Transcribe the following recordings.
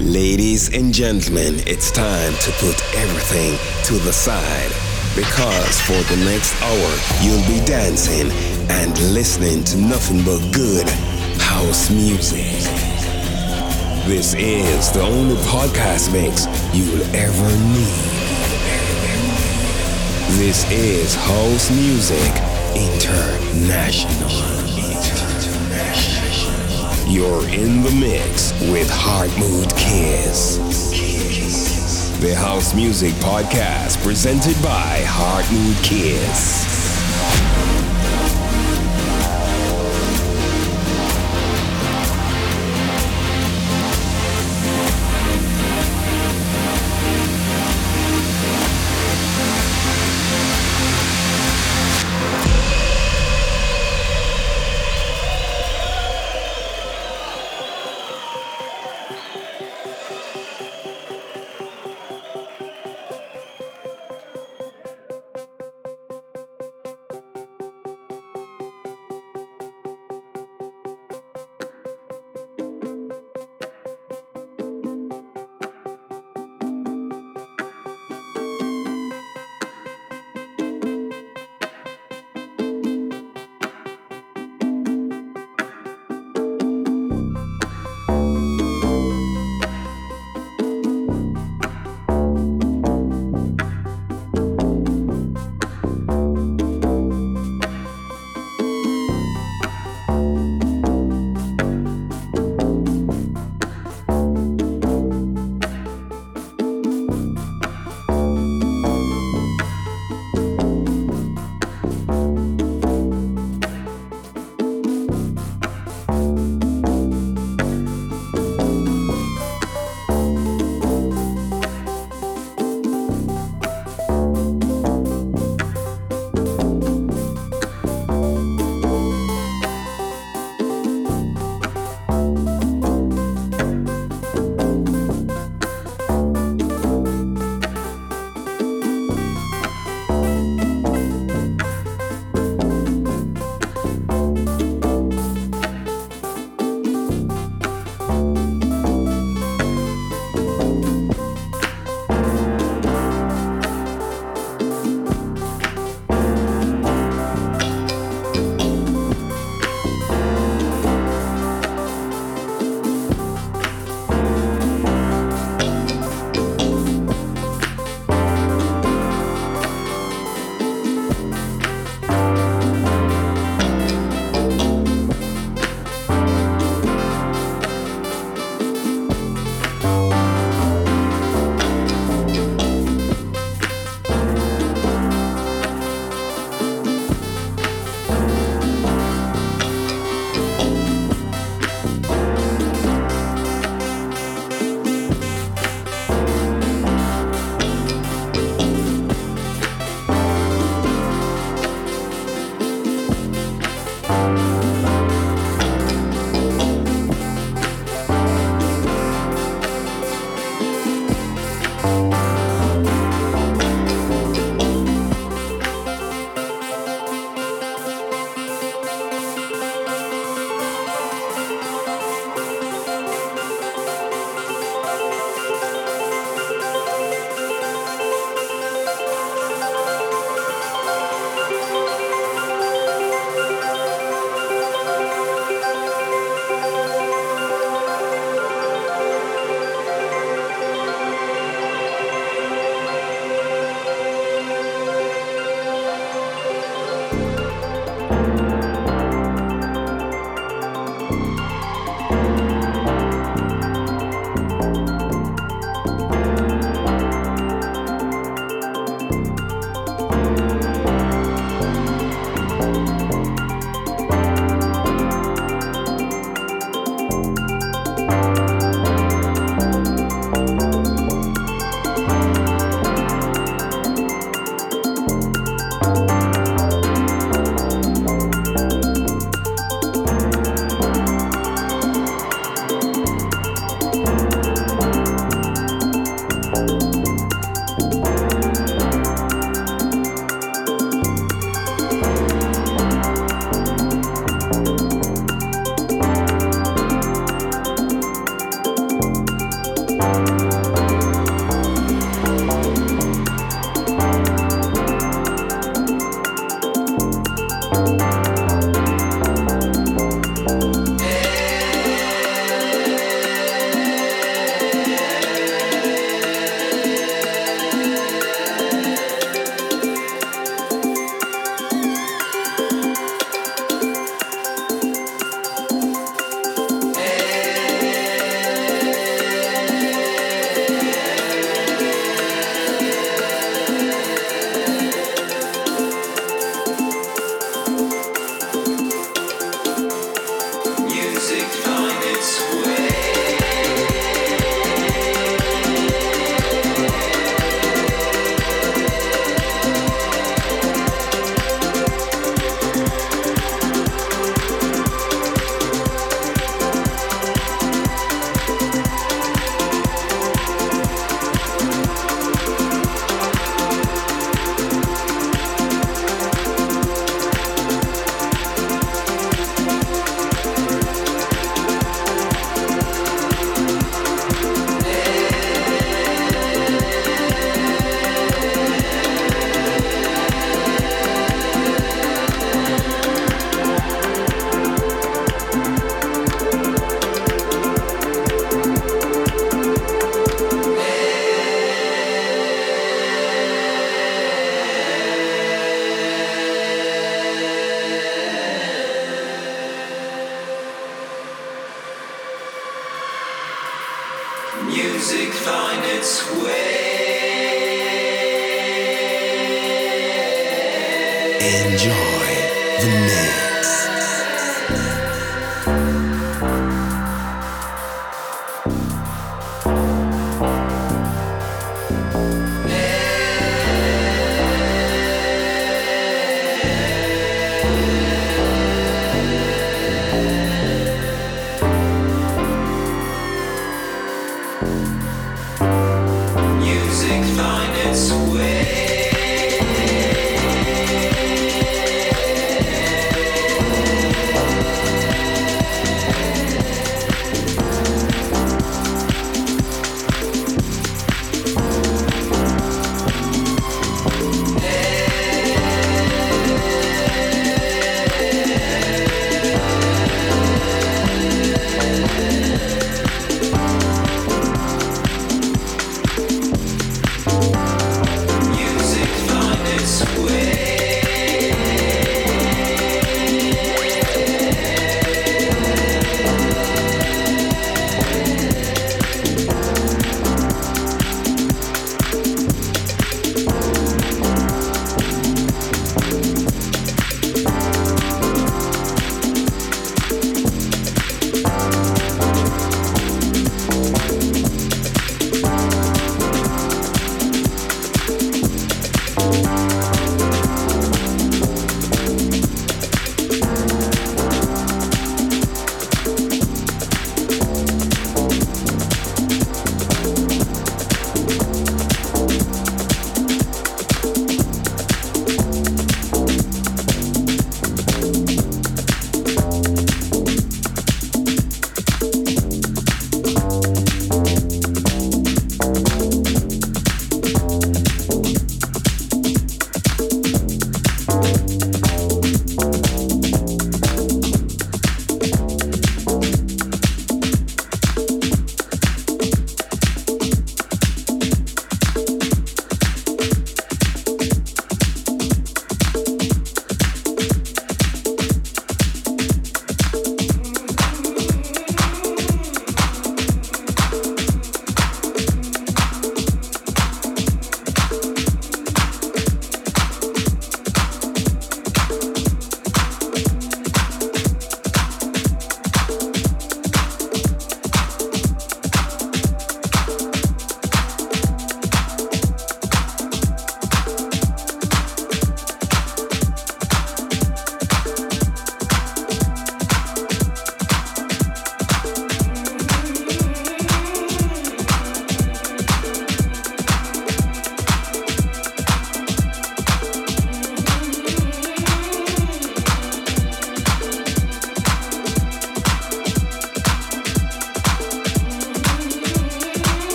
Ladies and gentlemen, it's time to put everything to the side because for the next hour you'll be dancing and listening to nothing but good house music. This is the only podcast mix you'll ever need. This is House Music International. You're in the mix with Heart Mood Kiss. The House Music Podcast presented by Heart Mood Kiss.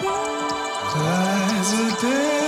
There's a day.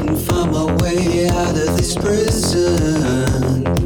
Couldn't find my way out of this prison.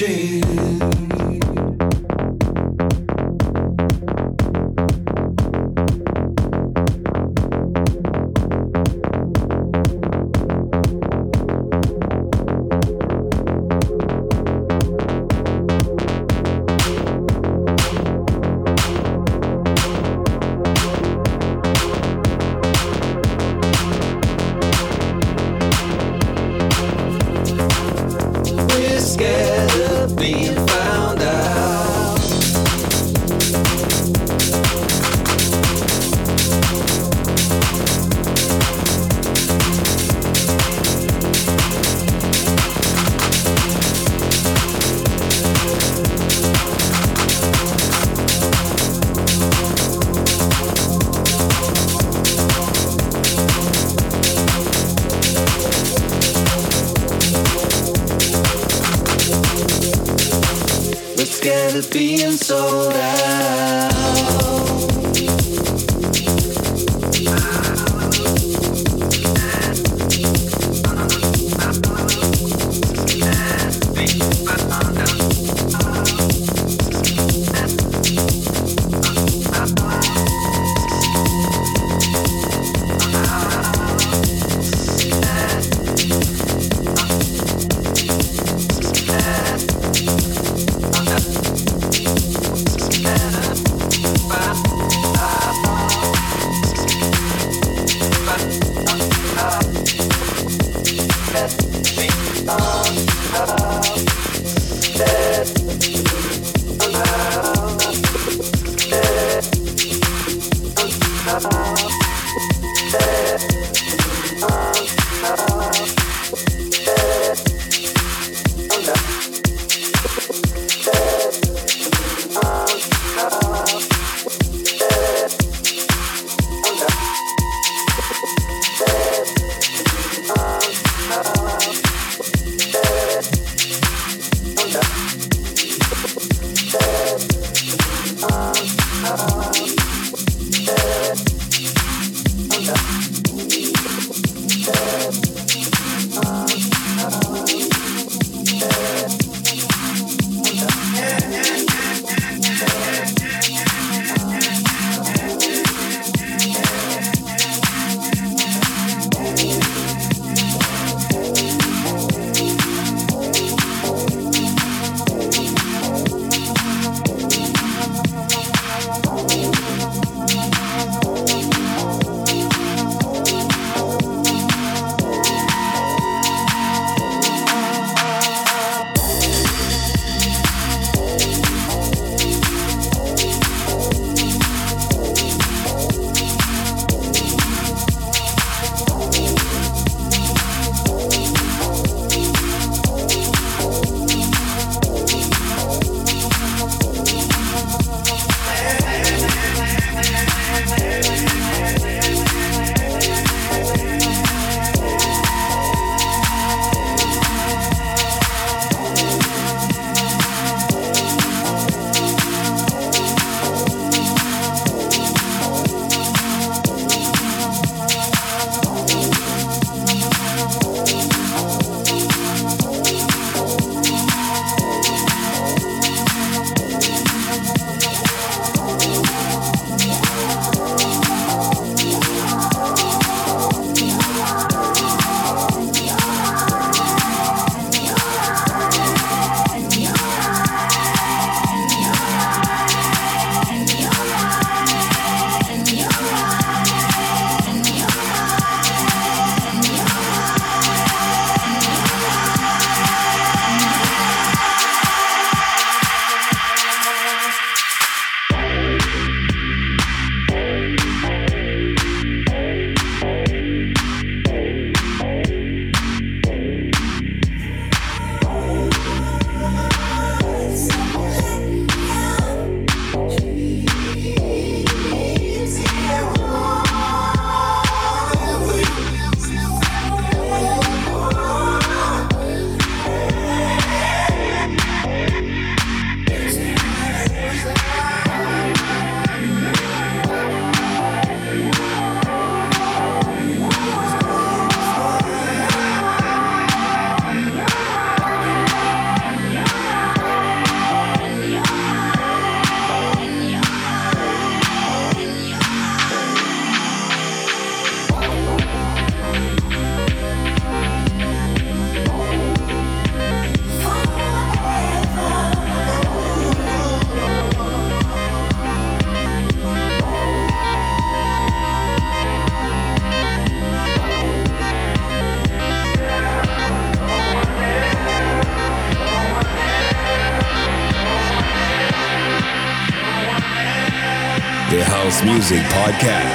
Watching. Bye.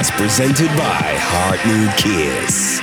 Podcast presented by Heart Mood Kiss.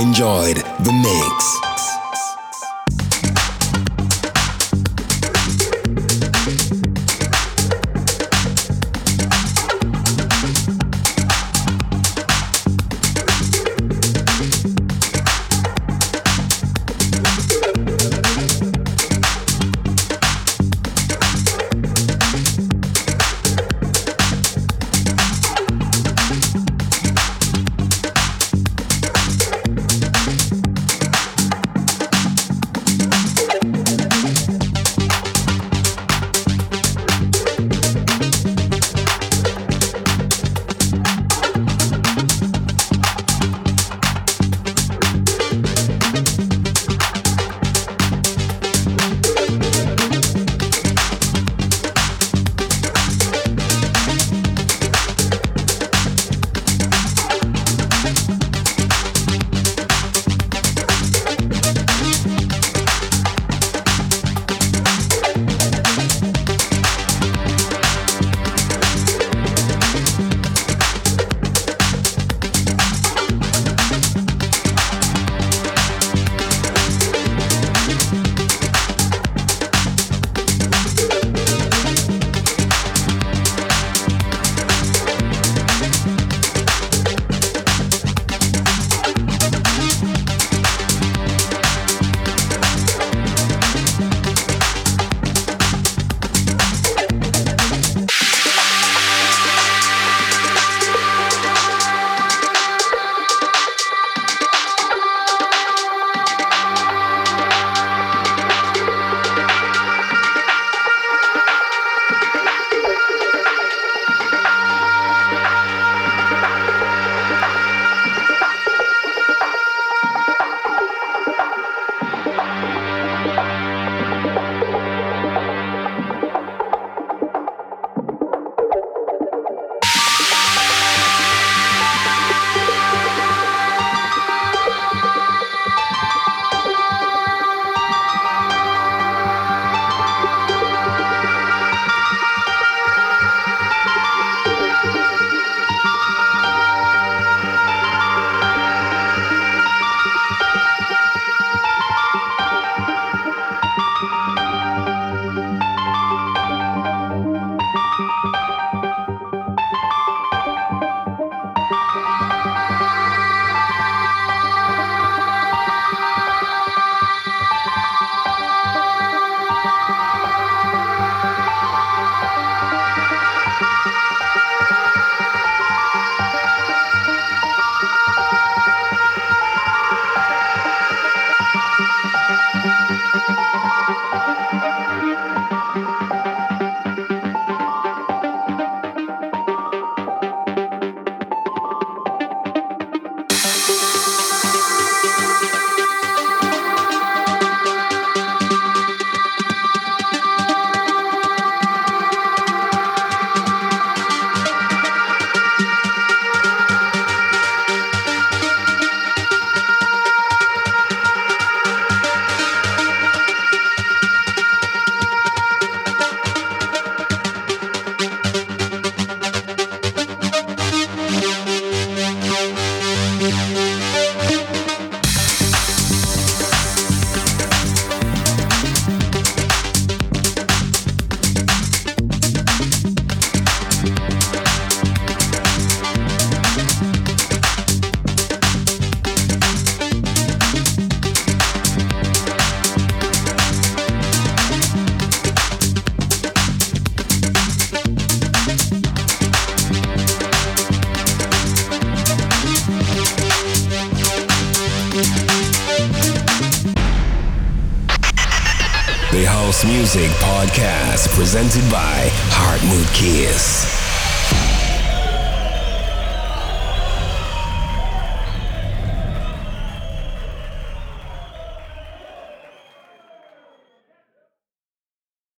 Enjoyed